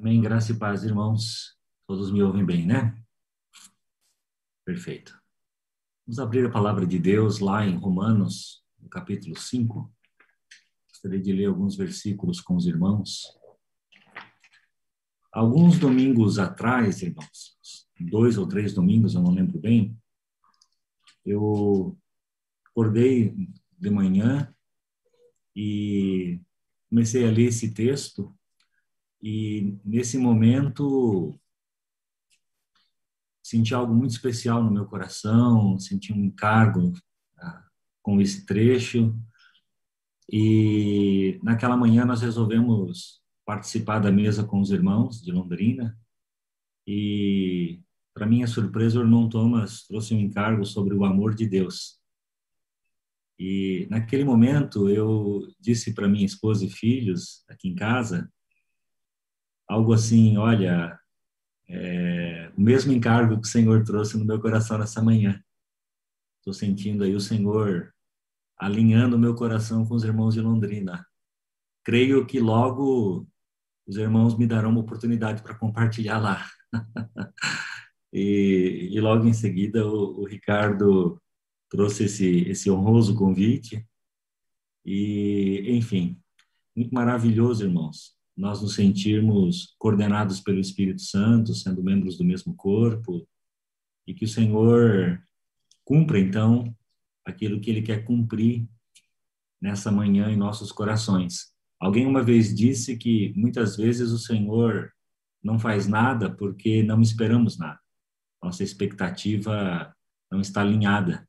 Amém. Graça e paz, irmãos. Todos me ouvem bem, né? Perfeito. Vamos abrir a palavra de Deus lá em Romanos, no capítulo 5. Gostaria de ler alguns versículos com os irmãos. Alguns domingos atrás, irmãos, dois ou três domingos, eu não lembro bem, eu acordei de manhã e comecei a ler esse texto e nesse momento senti algo muito especial no meu coração, senti um encargo ah, com esse trecho. E naquela manhã nós resolvemos participar da mesa com os irmãos de Londrina. E, para minha surpresa, o irmão Thomas trouxe um encargo sobre o amor de Deus. E naquele momento eu disse para minha esposa e filhos aqui em casa algo assim, olha, é, o mesmo encargo que o Senhor trouxe no meu coração nessa manhã. Estou sentindo aí o Senhor alinhando o meu coração com os irmãos de Londrina. Creio que logo os irmãos me darão uma oportunidade para compartilhar lá. e, e, logo em seguida o, o Ricardo trouxe esse, esse honroso convite. E, enfim, muito maravilhoso, irmãos nós nos sentirmos coordenados pelo Espírito Santo, sendo membros do mesmo corpo, e que o Senhor cumpra, então, aquilo que Ele quer cumprir nessa manhã em nossos corações. Alguém uma vez disse que muitas vezes o Senhor não faz nada porque não esperamos nada. Nossa expectativa não está alinhada.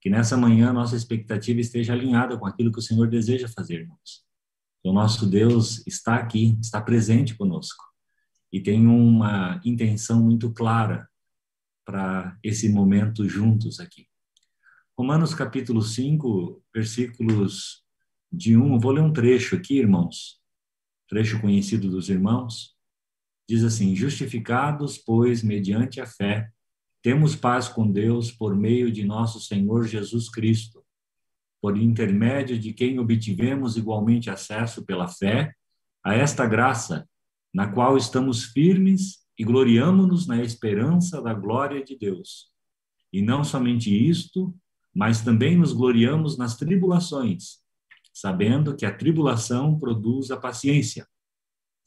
Que nessa manhã nossa expectativa esteja alinhada com aquilo que o Senhor deseja fazer, irmãos. O nosso Deus está aqui, está presente conosco. E tem uma intenção muito clara para esse momento juntos aqui. Romanos capítulo 5, versículos de 1, vou ler um trecho aqui, irmãos, trecho conhecido dos irmãos, diz assim: Justificados, pois, mediante a fé, temos paz com Deus por meio de nosso Senhor Jesus Cristo por intermédio de quem obtivemos igualmente acesso pela fé a esta graça, na qual estamos firmes e gloriamo-nos na esperança da glória de Deus. E não somente isto, mas também nos gloriamos nas tribulações, sabendo que a tribulação produz a paciência,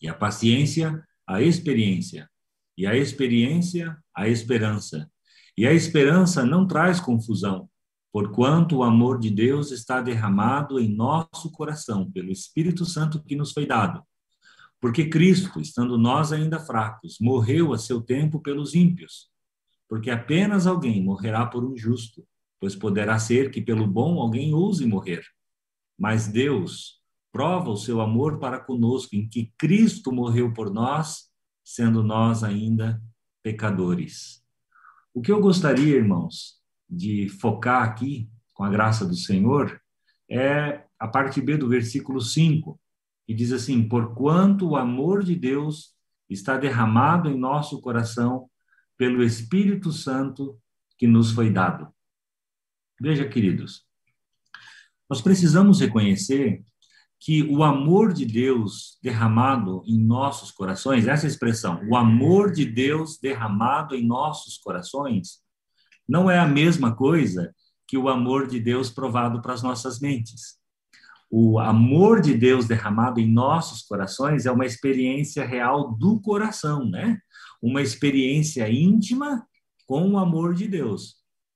e a paciência, a experiência, e a experiência, a esperança. E a esperança não traz confusão, porquanto o amor de Deus está derramado em nosso coração pelo Espírito Santo que nos foi dado. Porque Cristo, estando nós ainda fracos, morreu a seu tempo pelos ímpios. Porque apenas alguém morrerá por um justo, pois poderá ser que pelo bom alguém ouse morrer. Mas Deus prova o seu amor para conosco em que Cristo morreu por nós, sendo nós ainda pecadores. O que eu gostaria, irmãos, de focar aqui, com a graça do Senhor, é a parte B do versículo 5, que diz assim: Porquanto o amor de Deus está derramado em nosso coração pelo Espírito Santo que nos foi dado. Veja, queridos, nós precisamos reconhecer que o amor de Deus derramado em nossos corações, essa expressão, o amor de Deus derramado em nossos corações, não é a mesma coisa que o amor de Deus provado para as nossas mentes. O amor de Deus derramado em nossos corações é uma experiência real do coração, né? Uma experiência íntima com o amor de Deus.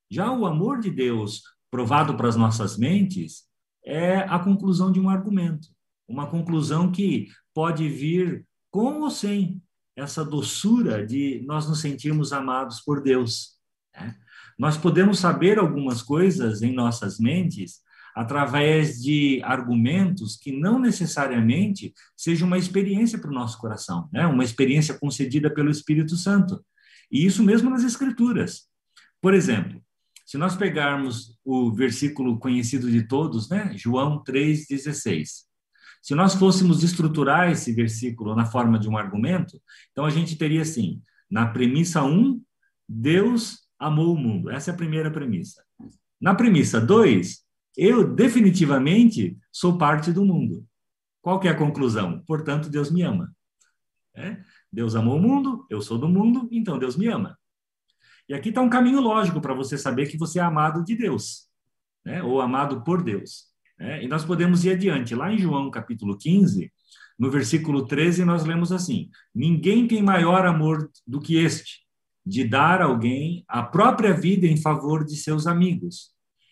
Já o amor de Deus provado para as nossas mentes é a conclusão de um argumento, uma conclusão que pode vir com ou sem essa doçura de nós nos sentirmos amados por Deus. Né? Nós podemos saber algumas coisas em nossas mentes através de argumentos que não necessariamente sejam uma experiência para o nosso coração, né? uma experiência concedida pelo Espírito Santo. E isso mesmo nas Escrituras. Por exemplo, se nós pegarmos o versículo conhecido de todos, né? João 3,16. Se nós fôssemos estruturar esse versículo na forma de um argumento, então a gente teria assim: na premissa 1, Deus amou o mundo. Essa é a primeira premissa. Na premissa 2, eu definitivamente sou parte do mundo. Qual que é a conclusão? Portanto, Deus me ama. É? Deus amou o mundo, eu sou do mundo, então Deus me ama. E aqui está um caminho lógico para você saber que você é amado de Deus, né? ou amado por Deus. Né? E nós podemos ir adiante. Lá em João capítulo 15, no versículo 13, nós lemos assim: Ninguém tem maior amor do que este, de dar alguém a própria vida em favor de seus amigos.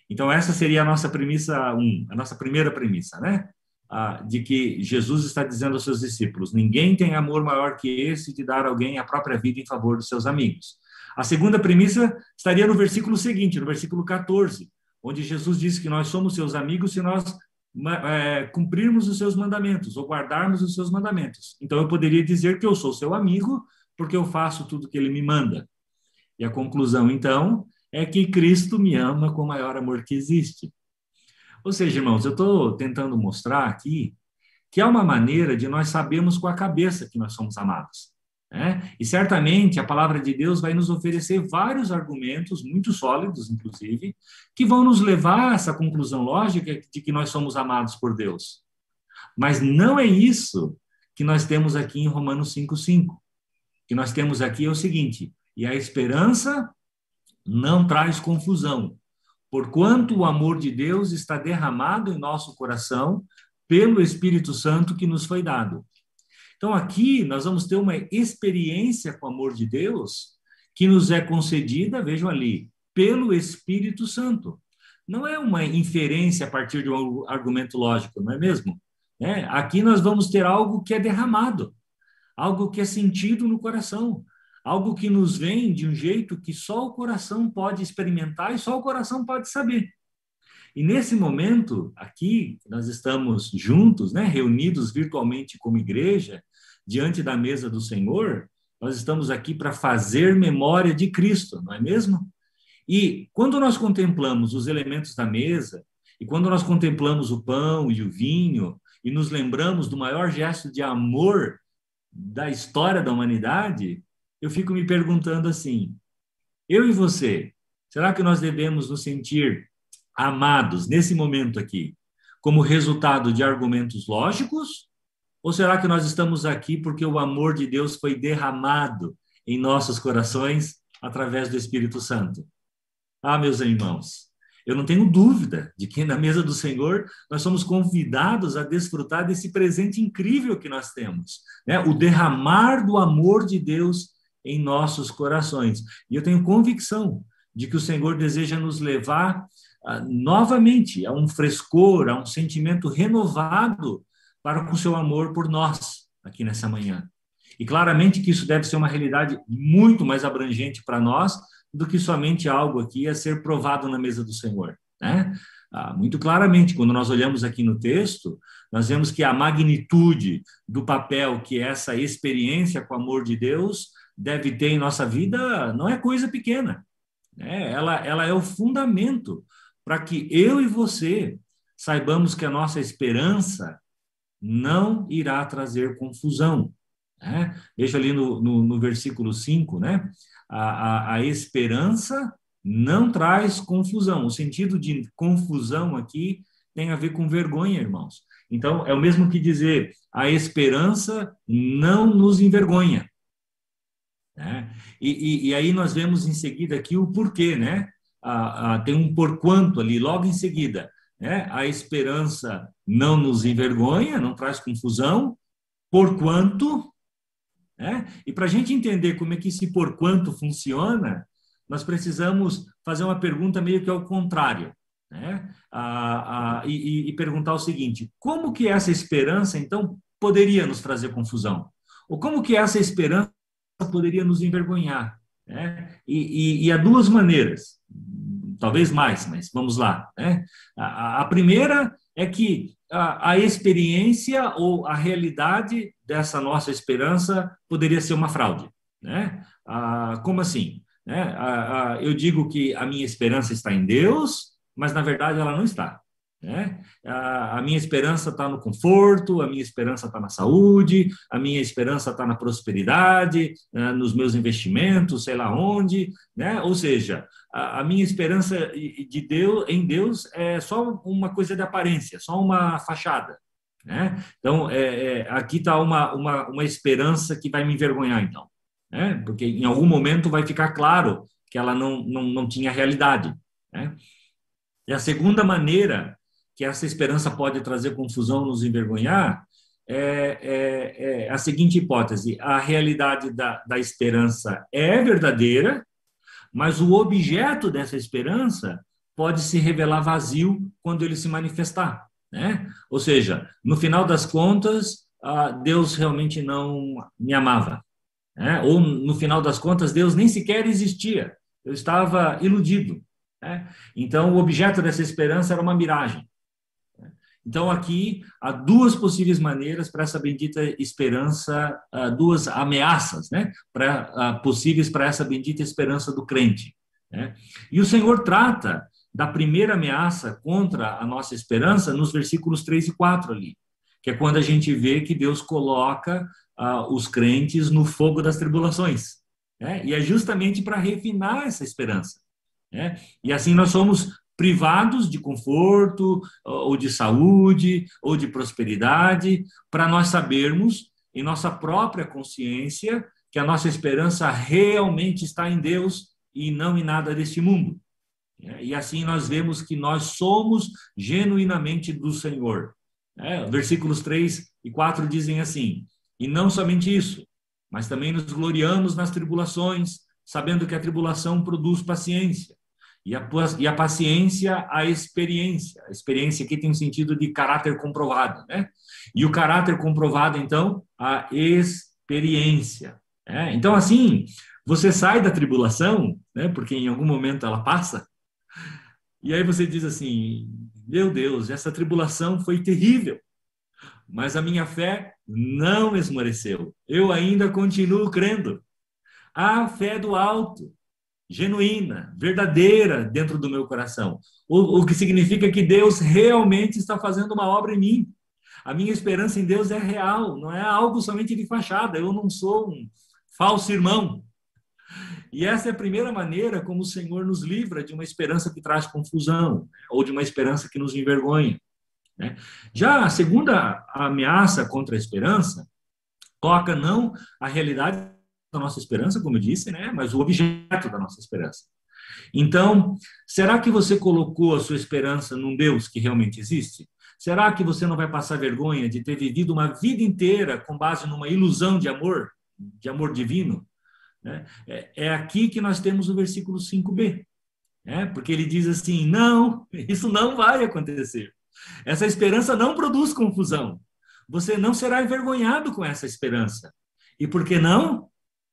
Então, essa seria a nossa premissa 1, um, a nossa primeira premissa, né? Ah, de que Jesus está dizendo aos seus discípulos: ninguém tem amor maior que esse de dar alguém a própria vida em favor dos seus amigos. A segunda premissa estaria no versículo seguinte, no versículo 14, onde Jesus diz que nós somos seus amigos se nós é, cumprirmos os seus mandamentos ou guardarmos os seus mandamentos. Então eu poderia dizer que eu sou seu amigo porque eu faço tudo que ele me manda. E a conclusão, então, é que Cristo me ama com o maior amor que existe. Ou seja, irmãos, eu estou tentando mostrar aqui que há uma maneira de nós sabermos com a cabeça que nós somos amados. Né? E certamente a palavra de Deus vai nos oferecer vários argumentos, muito sólidos, inclusive, que vão nos levar a essa conclusão lógica de que nós somos amados por Deus. Mas não é isso que nós temos aqui em Romanos 5,5. Que nós temos aqui é o seguinte: e a esperança não traz confusão, porquanto o amor de Deus está derramado em nosso coração pelo Espírito Santo que nos foi dado. Então, aqui nós vamos ter uma experiência com o amor de Deus que nos é concedida, vejam ali, pelo Espírito Santo. Não é uma inferência a partir de um argumento lógico, não é mesmo? É, aqui nós vamos ter algo que é derramado, algo que é sentido no coração, algo que nos vem de um jeito que só o coração pode experimentar e só o coração pode saber. E nesse momento, aqui, nós estamos juntos, né, reunidos virtualmente como igreja, diante da mesa do Senhor, nós estamos aqui para fazer memória de Cristo, não é mesmo? E quando nós contemplamos os elementos da mesa, e quando nós contemplamos o pão e o vinho, e nos lembramos do maior gesto de amor da história da humanidade, eu fico me perguntando assim: eu e você, será que nós devemos nos sentir amados nesse momento aqui, como resultado de argumentos lógicos? Ou será que nós estamos aqui porque o amor de Deus foi derramado em nossos corações através do Espírito Santo? Ah, meus irmãos, eu não tenho dúvida de que na mesa do Senhor nós somos convidados a desfrutar desse presente incrível que nós temos, né? O derramar do amor de Deus em nossos corações. E eu tenho convicção de que o Senhor deseja nos levar ah, novamente a um frescor, a um sentimento renovado para com o seu amor por nós aqui nessa manhã. E claramente que isso deve ser uma realidade muito mais abrangente para nós do que somente algo aqui a ser provado na mesa do Senhor, né? Ah, muito claramente, quando nós olhamos aqui no texto, nós vemos que a magnitude do papel que essa experiência com o amor de Deus deve ter em nossa vida não é coisa pequena. Né? Ela, ela é o fundamento para que eu e você saibamos que a nossa esperança não irá trazer confusão. Né? Veja ali no, no, no versículo 5, né? A, a, a, esperança não traz confusão. O sentido de confusão aqui tem a ver com vergonha, irmãos. Então, é o mesmo que dizer a esperança não nos envergonha. Né? E, e, e aí nós vemos em seguida aqui o porquê, né? tem um porquanto ali, logo em seguida. Né? A esperança não nos envergonha, não traz confusão, porquanto. Né? E para a gente entender como é que esse porquanto funciona, nós precisamos fazer uma pergunta meio que ao contrário. Né? Ah, ah, e, e perguntar o seguinte: como que essa esperança, então, poderia nos trazer confusão? Ou como que essa esperança poderia nos envergonhar? Né? E, e, e há duas maneiras talvez mais, mas vamos lá. Né? A, a primeira é que a, a, experiência ou a realidade dessa nossa esperança poderia ser uma fraude. Né? Ah, como assim? Né? Ah, ah, eu digo que a minha esperança está em Deus, mas na verdade ela não está. Né? A, minha esperança está no conforto, a minha esperança está na saúde, a minha esperança está na prosperidade, né, nos meus investimentos, sei lá onde, né? Ou seja, a, a, minha esperança de Deus em Deus é só uma coisa de aparência, só uma fachada. Né? Então, é, é, aqui está uma, uma, uma esperança que vai me envergonhar, então. Né? Porque em algum momento vai ficar claro que ela não, não, não tinha realidade. Né? E a segunda maneira que essa esperança pode trazer confusão, nos envergonhar, é, é, é, a seguinte hipótese: a realidade da, da esperança é verdadeira, mas o objeto dessa esperança pode se revelar vazio quando ele se manifestar. Né? Ou seja, no final das contas, Deus realmente não me amava. Né? Ou no final das contas, Deus nem sequer existia. Eu estava iludido. Né? Então, o objeto dessa esperança era uma miragem. Então, aqui há duas possíveis maneiras para essa bendita esperança, duas ameaças né, para, ah, possíveis para essa bendita esperança do crente. Né? E o Senhor trata da primeira ameaça contra a nossa esperança nos versículos 3 e 4 ali, que é quando a gente vê que Deus coloca uh, os crentes no fogo das tribulações. Né? E é justamente para refinar essa esperança. Né? E assim nós somos privados de conforto, ou de saúde, ou de prosperidade, para nós sabermos, em nossa própria consciência, que a nossa esperança realmente está em Deus e não em nada deste mundo. E assim nós vemos que nós somos genuinamente do Senhor. É, versículos 3 e 4 dizem assim: E não somente isso, mas também nos gloriamos nas tribulações, sabendo que a tribulação produz paciência e a, e a paciência, a experiência. A experiência aqui tem um sentido de caráter comprovado, né? E o caráter comprovado, então, a experiência. Né? Então, assim, você sai da tribulação, né? Porque em algum momento ela passa. E aí você diz assim: meu Deus, essa tribulação foi terrível, mas a minha fé não esmoreceu. Eu ainda continuo crendo. A fé do alto genuína, verdadeira dentro do meu coração. O, o que significa que Deus realmente está fazendo uma obra em mim. A minha esperança em Deus é real, não é algo somente de fachada. Eu não sou um falso irmão. E essa é a primeira maneira como o Senhor nos livra de uma esperança que traz confusão, ou de uma esperança que nos envergonha. Né? Já a segunda ameaça contra a esperança toca não a realidade da nossa esperança, como eu disse, né? mas o objeto da nossa esperança. Então, será que você colocou a sua esperança num Deus que realmente existe? Será que você não vai passar vergonha de ter vivido uma vida inteira com base numa ilusão de amor, de amor divino? Né? É, é aqui que nós temos o versículo 5b, né? porque ele diz assim: não, isso não vai acontecer. Essa esperança não produz confusão. Você não será envergonhado com essa esperança. E por que não?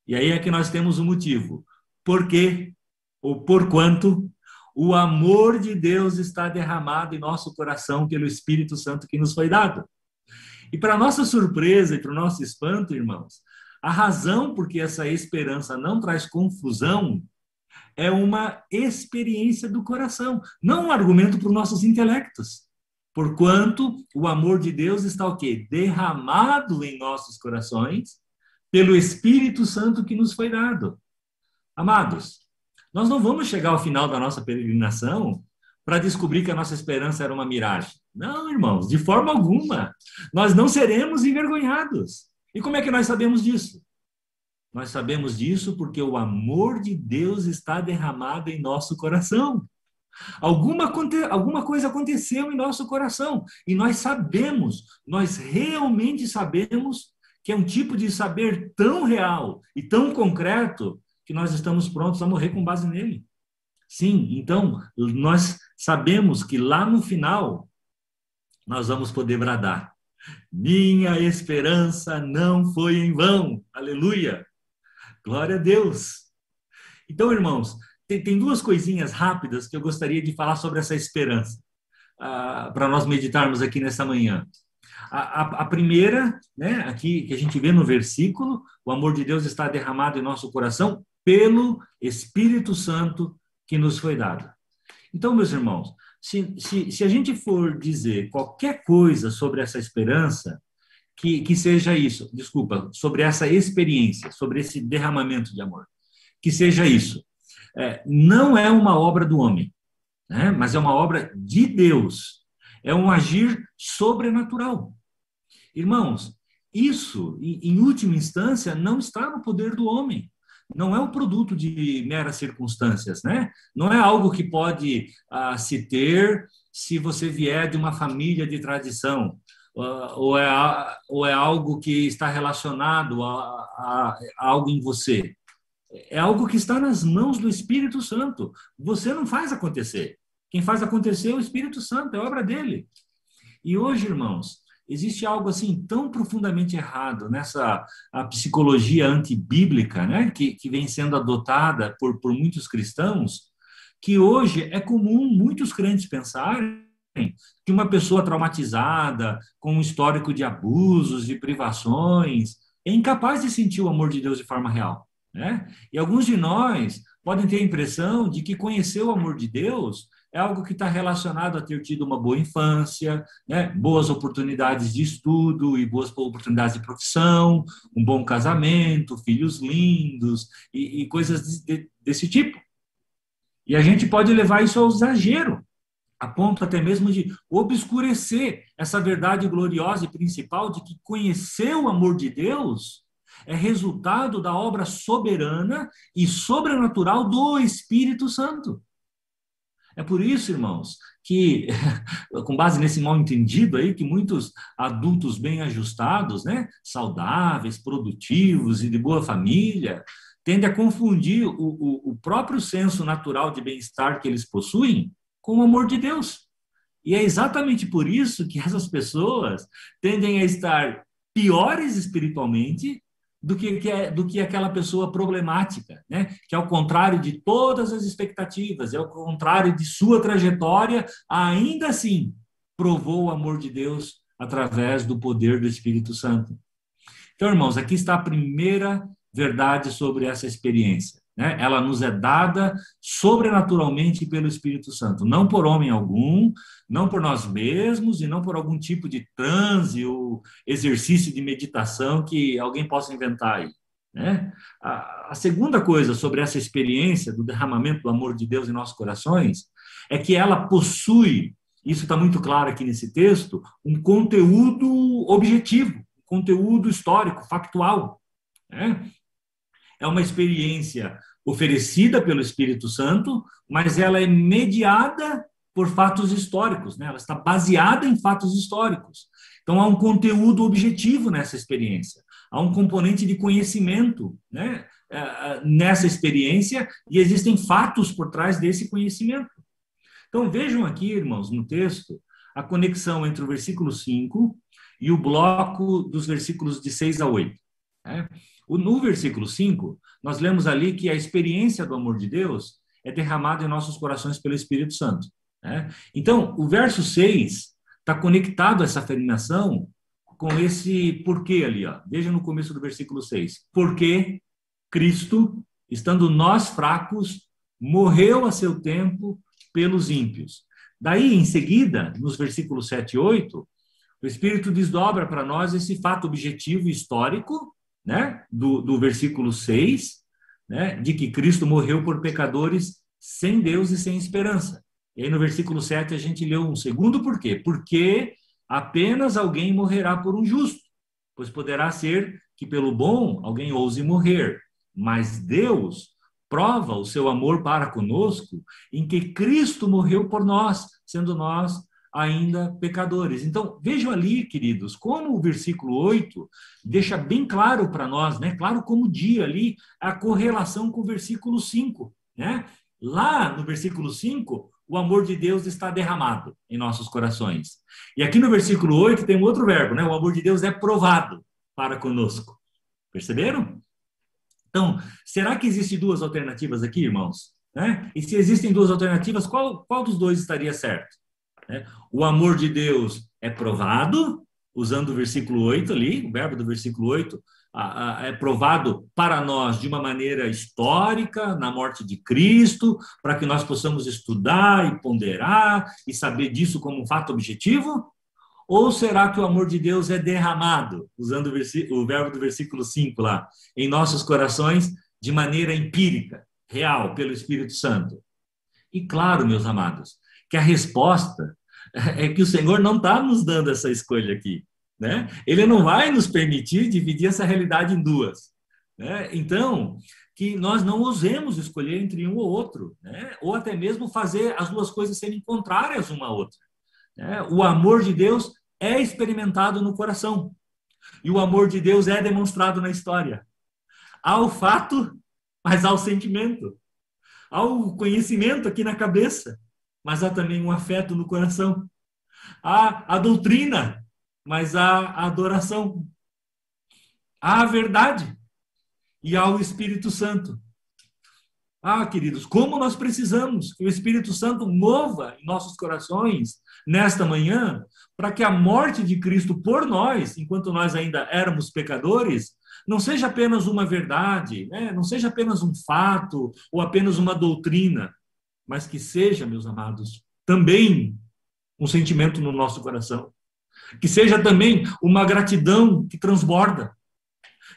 E aí é que nós temos o um motivo. Porque, ou por quanto, o amor de Deus está derramado em nosso coração pelo Espírito Santo que nos foi dado. E para nossa surpresa e para o nosso espanto, irmãos, a razão por que essa esperança não traz confusão é uma experiência do coração, não um argumento para os nossos intelectos. Porquanto o amor de Deus está o quê? Derramado em nossos corações pelo Espírito Santo que nos foi dado. Amados, nós não vamos chegar ao final da nossa peregrinação para descobrir que a nossa esperança era uma miragem. Não, irmãos, de forma alguma. Nós não seremos envergonhados. E como é que nós sabemos disso? Nós sabemos disso porque o amor de Deus está derramado em nosso coração. Alguma, alguma coisa aconteceu em nosso coração e nós sabemos, nós realmente sabemos que é um tipo de saber tão real e tão concreto que nós estamos prontos a morrer com base nele. Sim, então nós sabemos que lá no final nós vamos poder bradar: Minha esperança não foi em vão. Aleluia! Glória a Deus. Então, irmãos, tem, tem duas coisinhas rápidas que eu gostaria de falar sobre essa esperança, uh, para nós meditarmos aqui nessa manhã. A, a, primeira, né, aqui que a gente vê no versículo, o amor de Deus está derramado em nosso coração pelo Espírito Santo que nos foi dado. Então, meus irmãos, se, se, se a gente for dizer qualquer coisa sobre essa esperança, que, que seja isso, desculpa, sobre essa experiência, sobre esse derramamento de amor, que seja isso. É, não é uma obra do homem, né, mas é uma obra de Deus. É um agir sobrenatural. Irmãos, isso, em última instância, não está no poder do homem. Não é um produto de meras circunstâncias, né? Não é algo que pode ah, se ter se você vier de uma família de tradição, ah, ou, é, ou é algo que está relacionado a, a, a algo em você. É algo que está nas mãos do Espírito Santo. Você não faz acontecer. Quem faz acontecer é o Espírito Santo, é obra dele. E hoje, irmãos, existe algo assim tão profundamente errado nessa a psicologia antibíblica, né, que, que vem sendo adotada por, por muitos cristãos, que hoje é comum muitos crentes pensarem que uma pessoa traumatizada, com um histórico de abusos, de privações, é incapaz de sentir o amor de Deus de forma real. Né? E alguns de nós podem ter a impressão de que conhecer o amor de Deus é algo que está relacionado a ter tido uma boa infância, né? boas oportunidades de estudo e boas oportunidades de profissão, um bom casamento, filhos lindos e, e coisas de, desse tipo. E a gente pode levar isso ao exagero, a ponto até mesmo de obscurecer essa verdade gloriosa e principal de que conhecer o amor de Deus é resultado da obra soberana e sobrenatural do Espírito Santo. É por isso, irmãos, que, com base nesse mal entendido aí, que muitos adultos bem ajustados, né, saudáveis, produtivos e de boa família, tendem a confundir o, o, o próprio senso natural de bem-estar que eles possuem com o amor de Deus. E é exatamente por isso que essas pessoas tendem a estar piores espiritualmente do que, que é, do que aquela pessoa problemática, né? que ao contrário de todas as expectativas, é ao contrário de sua trajetória, ainda assim provou o amor de Deus através do poder do Espírito Santo. Então, irmãos, aqui está a primeira verdade sobre essa experiência. Né? Ela nos é dada sobrenaturalmente pelo Espírito Santo, não por homem algum, não por nós mesmos e não por algum tipo de transe ou exercício de meditação que alguém possa inventar aí. Né? A, a segunda coisa sobre essa experiência do derramamento do amor de Deus em nossos corações é que ela possui, isso está muito claro aqui nesse texto, um conteúdo objetivo, um conteúdo histórico, factual. Né? É uma experiência oferecida pelo Espírito Santo, mas ela é mediada por fatos históricos, né? ela está baseada em fatos históricos. Então, há um conteúdo objetivo nessa experiência, há um componente de conhecimento né? É, é, nessa experiência e existem fatos por trás desse conhecimento. Então, vejam aqui, irmãos, no texto, a conexão entre o versículo 5 e o bloco dos versículos de 6 a 8. Né? No versículo 5, nós lemos ali que a experiência do amor de Deus é derramada em nossos corações pelo Espírito Santo. Né? Então, o verso 6 está conectado a essa afirmação com esse porquê ali. Ó. Veja no começo do versículo 6. Porque Cristo, estando nós fracos, morreu a seu tempo pelos ímpios. Daí, em seguida, nos versículos 7 e 8, o Espírito desdobra para nós esse fato objetivo histórico né, do, do versículo 6, né, de que Cristo morreu por pecadores sem Deus e sem esperança. E aí no versículo 7 a gente leu um segundo porquê. Porque apenas alguém morrerá por um justo, pois poderá ser que pelo bom alguém ouse morrer, mas Deus prova o seu amor para conosco em que Cristo morreu por nós, sendo nós ainda pecadores. Então, vejam ali, queridos, como o versículo 8 deixa bem claro para nós, né? Claro como dia ali, a correlação com o versículo 5, né? Lá no versículo 5, o amor de Deus está derramado em nossos corações. E aqui no versículo 8 tem um outro verbo, né? O amor de Deus é provado para conosco. Perceberam? Então, será que existem duas alternativas aqui, irmãos? Né? E se existem duas alternativas, qual, qual dos dois estaria certo? Né? O amor de Deus é provado, usando o versículo 8 ali, o verbo do versículo 8, é provado para nós de uma maneira histórica, na morte de Cristo, para que nós possamos estudar e ponderar e saber disso como um fato objetivo? Ou será que o amor de Deus é derramado, usando o, o verbo do versículo 5 lá, em nossos corações de maneira empírica, real, pelo Espírito Santo? E claro, meus amados, que a resposta é que o Senhor não está nos dando essa escolha aqui. né? Ele não vai nos permitir dividir essa realidade em duas. Né? Então, que nós não ousemos escolher entre um ou outro, né? ou até mesmo fazer as duas coisas serem contrárias uma à outra. Né? O amor de Deus é experimentado no coração, e o amor de Deus é demonstrado na história. Há o fato, mas há o sentimento. Há o conhecimento aqui na cabeça, mas há também um afeto no coração. Há a doutrina, mas há a adoração. Há a verdade, e ao Espírito Santo. Ah, queridos, como nós precisamos que o Espírito Santo mova em nossos corações nesta manhã, para que a morte de Cristo por nós, enquanto nós ainda éramos pecadores, não seja apenas uma verdade, né? não seja apenas um fato ou apenas uma doutrina, mas que seja, meus amados, também um sentimento no nosso coração. Que seja também uma gratidão que transborda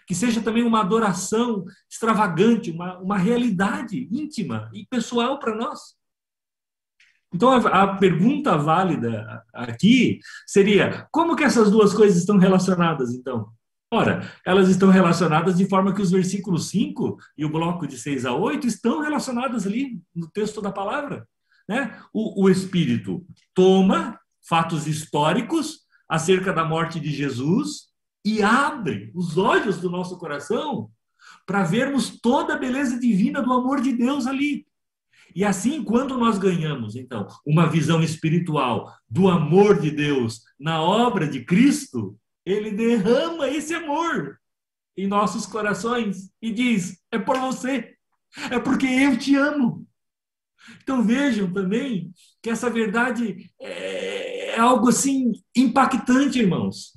que seja também uma adoração extravagante, uma, uma realidade íntima e pessoal para nós. Então, a, a, pergunta válida aqui seria: como que essas duas coisas estão relacionadas, então? Ora, elas estão relacionadas de forma que os versículos 5 e o bloco de 6 a 8 estão relacionados ali no texto da palavra. Né? O, o Espírito toma fatos históricos acerca da morte de Jesus e abre os olhos do nosso coração para vermos toda a beleza divina do amor de Deus ali. E assim, quando nós ganhamos, então, uma visão espiritual do amor de Deus na obra de Cristo, ele derrama esse amor em nossos corações e diz: é por você, é porque eu te amo. Então vejam também que essa verdade é, é algo assim impactante, irmãos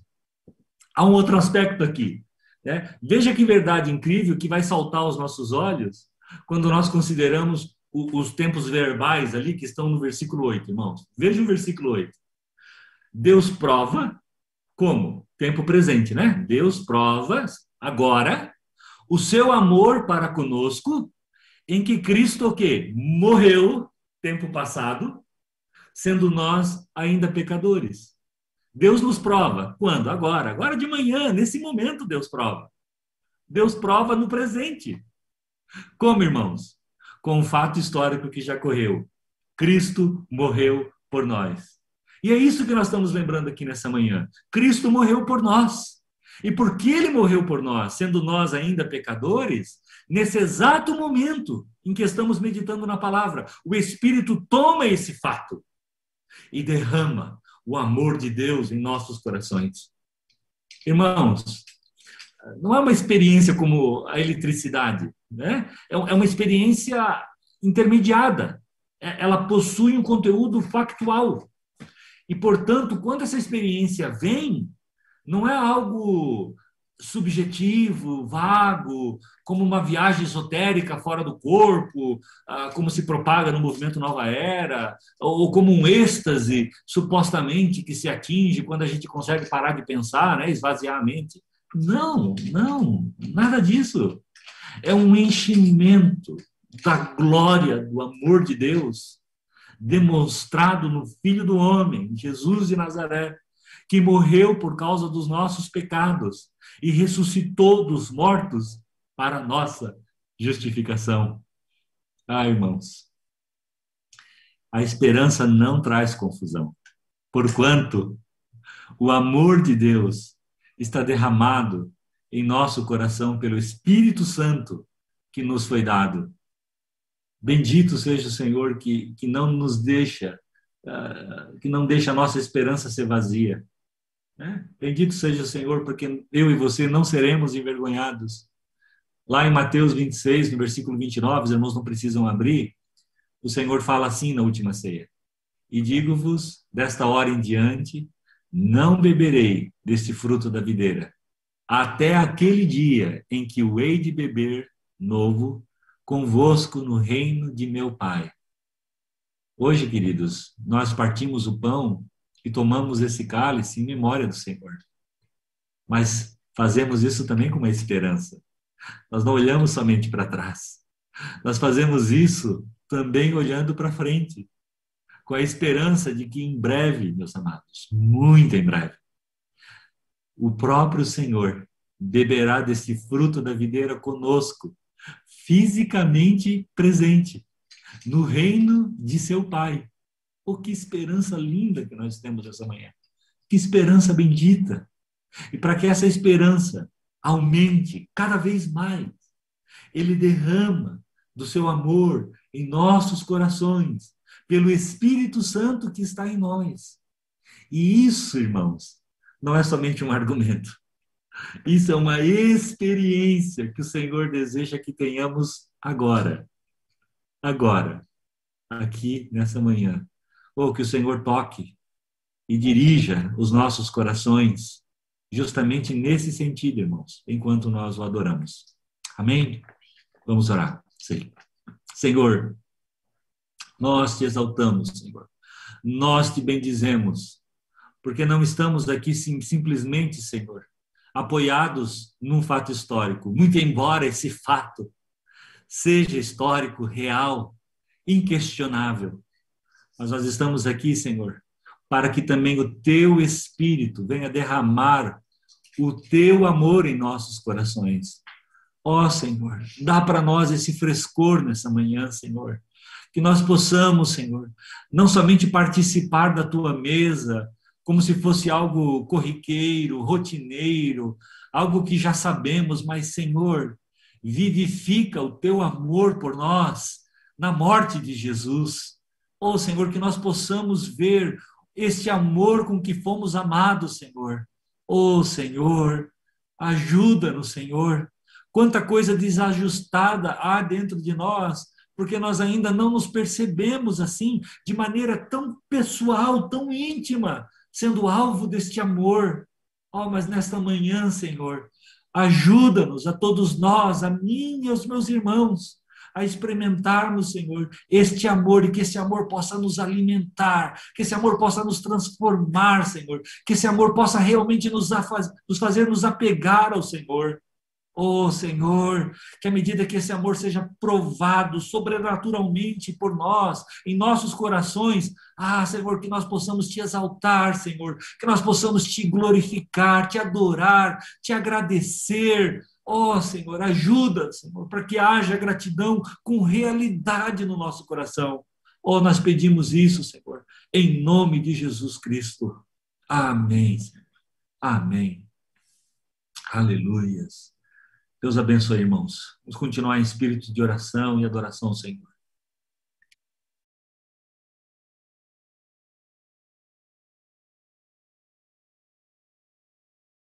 há um outro aspecto aqui. Né? Veja que verdade incrível que vai saltar aos nossos olhos quando nós consideramos os tempos verbais ali que estão no versículo 8, irmãos. Veja o versículo 8. Deus prova como? Tempo presente, né? Deus prova agora o seu amor para conosco em que Cristo o quê? Morreu tempo passado, sendo nós ainda pecadores. Deus nos prova. Quando? Agora. Agora de manhã, nesse momento, Deus prova. Deus prova no presente. Como, irmãos? Com um fato histórico que já correu. Cristo morreu por nós. E é isso que nós estamos lembrando aqui nessa manhã. Cristo morreu por nós. E porque ele morreu por nós, sendo nós ainda pecadores, nesse exato momento em que estamos meditando na palavra, o Espírito toma esse fato e derrama o amor de Deus em nossos corações. Irmãos, não é uma experiência como a eletricidade, né? É, é uma experiência intermediada. É, ela possui um conteúdo factual. E, portanto, quando essa experiência vem, não é algo subjetivo, vago, como uma viagem esotérica fora do corpo, ah, como se propaga no movimento Nova Era, ou como um êxtase supostamente que se atinge quando a gente consegue parar de pensar, né, esvaziar a mente. Não, não, nada disso. É um enchimento da glória, do amor de Deus, demonstrado no Filho do Homem, Jesus de Nazaré, que morreu por causa dos nossos pecados e ressuscitou dos mortos para nossa justificação. Ah, irmãos, a esperança não traz confusão, porquanto o amor de Deus está derramado em nosso coração pelo Espírito Santo que nos foi dado. Bendito seja o Senhor que, que não nos deixa, uh, que não deixa a nossa esperança ser vazia, né? Bendito seja o Senhor, porque eu e você não seremos envergonhados. Lá em Mateus 26, no versículo 29, os irmãos não precisam abrir, o Senhor fala assim na última ceia: E digo-vos, desta hora em diante, não beberei deste fruto da videira, até aquele dia em que o hei de beber novo convosco no reino de meu Pai. Hoje, queridos, nós partimos o pão e tomamos esse cálice em memória do Senhor. Mas fazemos isso também com uma esperança. Nós não olhamos somente para trás. Nós fazemos isso também olhando para frente, com a esperança de que em breve, meus amados, muito em breve, o próprio Senhor beberá desse fruto da videira conosco, fisicamente presente, no reino de seu Pai. Oh, que esperança linda que nós temos essa manhã. Que esperança bendita. E para que essa esperança aumente cada vez mais, ele derrama do seu amor em nossos corações, pelo Espírito Santo que está em nós. E isso, irmãos, não é somente um argumento. Isso é uma experiência que o Senhor deseja que tenhamos agora. Agora, aqui nessa manhã. Ou que o Senhor toque e dirija os nossos corações justamente nesse sentido, irmãos, enquanto nós o adoramos. Amém? Vamos orar. Sim. Senhor, nós te exaltamos, Senhor. Nós te bendizemos, porque não estamos aqui sim, simplesmente, Senhor, apoiados num fato histórico, muito embora esse fato seja histórico, real, inquestionável. Mas nós estamos aqui, Senhor, para que também o teu espírito venha derramar o teu amor em nossos corações. Ó oh, Senhor, dá para nós esse frescor nessa manhã, Senhor. Que nós possamos, Senhor, não somente participar da tua mesa, como se fosse algo corriqueiro, rotineiro, algo que já sabemos, mas, Senhor, vivifica o teu amor por nós na morte de Jesus. Oh, Senhor, que nós possamos ver este amor com que fomos amados, Senhor. Oh, Senhor, ajuda-nos, Senhor. Quanta coisa desajustada há dentro de nós, porque nós ainda não nos percebemos assim, de maneira tão pessoal, tão íntima, sendo alvo deste amor. Oh, mas nesta manhã, Senhor, ajuda-nos a todos nós, a mim e aos meus irmãos, a experimentarmos, Senhor, este amor e que esse amor possa nos alimentar, que esse amor possa nos transformar, Senhor, que esse amor possa realmente nos, nos fazer nos apegar ao Senhor. Oh Senhor, que à medida que esse amor seja provado sobrenaturalmente por nós, em nossos corações, ah, Senhor, que nós possamos te exaltar, Senhor, que nós possamos te glorificar, te adorar, te agradecer, Oh, Senhor, ajuda, Senhor, para que haja gratidão com realidade no nosso coração. Oh, nós pedimos isso, Senhor, em nome de Jesus Cristo. Amém, Senhor. Amém. Aleluias. Deus abençoe, irmãos. Vamos continuar em espírito de oração e adoração, Senhor.